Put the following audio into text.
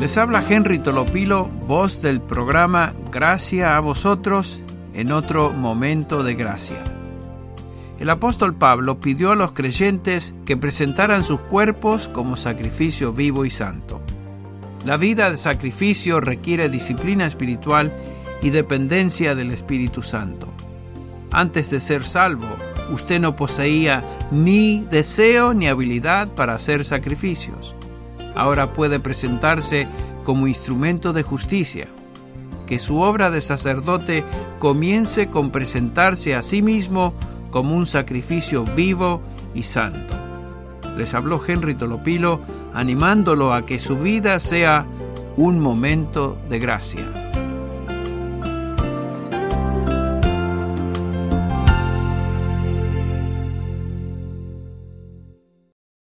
Les habla Henry Tolopilo, voz del programa Gracia a vosotros en otro momento de gracia. El apóstol Pablo pidió a los creyentes que presentaran sus cuerpos como sacrificio vivo y santo. La vida de sacrificio requiere disciplina espiritual y dependencia del Espíritu Santo. Antes de ser salvo, usted no poseía ni deseo ni habilidad para hacer sacrificios. Ahora puede presentarse como instrumento de justicia. Que su obra de sacerdote comience con presentarse a sí mismo como un sacrificio vivo y santo. Les habló Henry Tolopilo animándolo a que su vida sea un momento de gracia.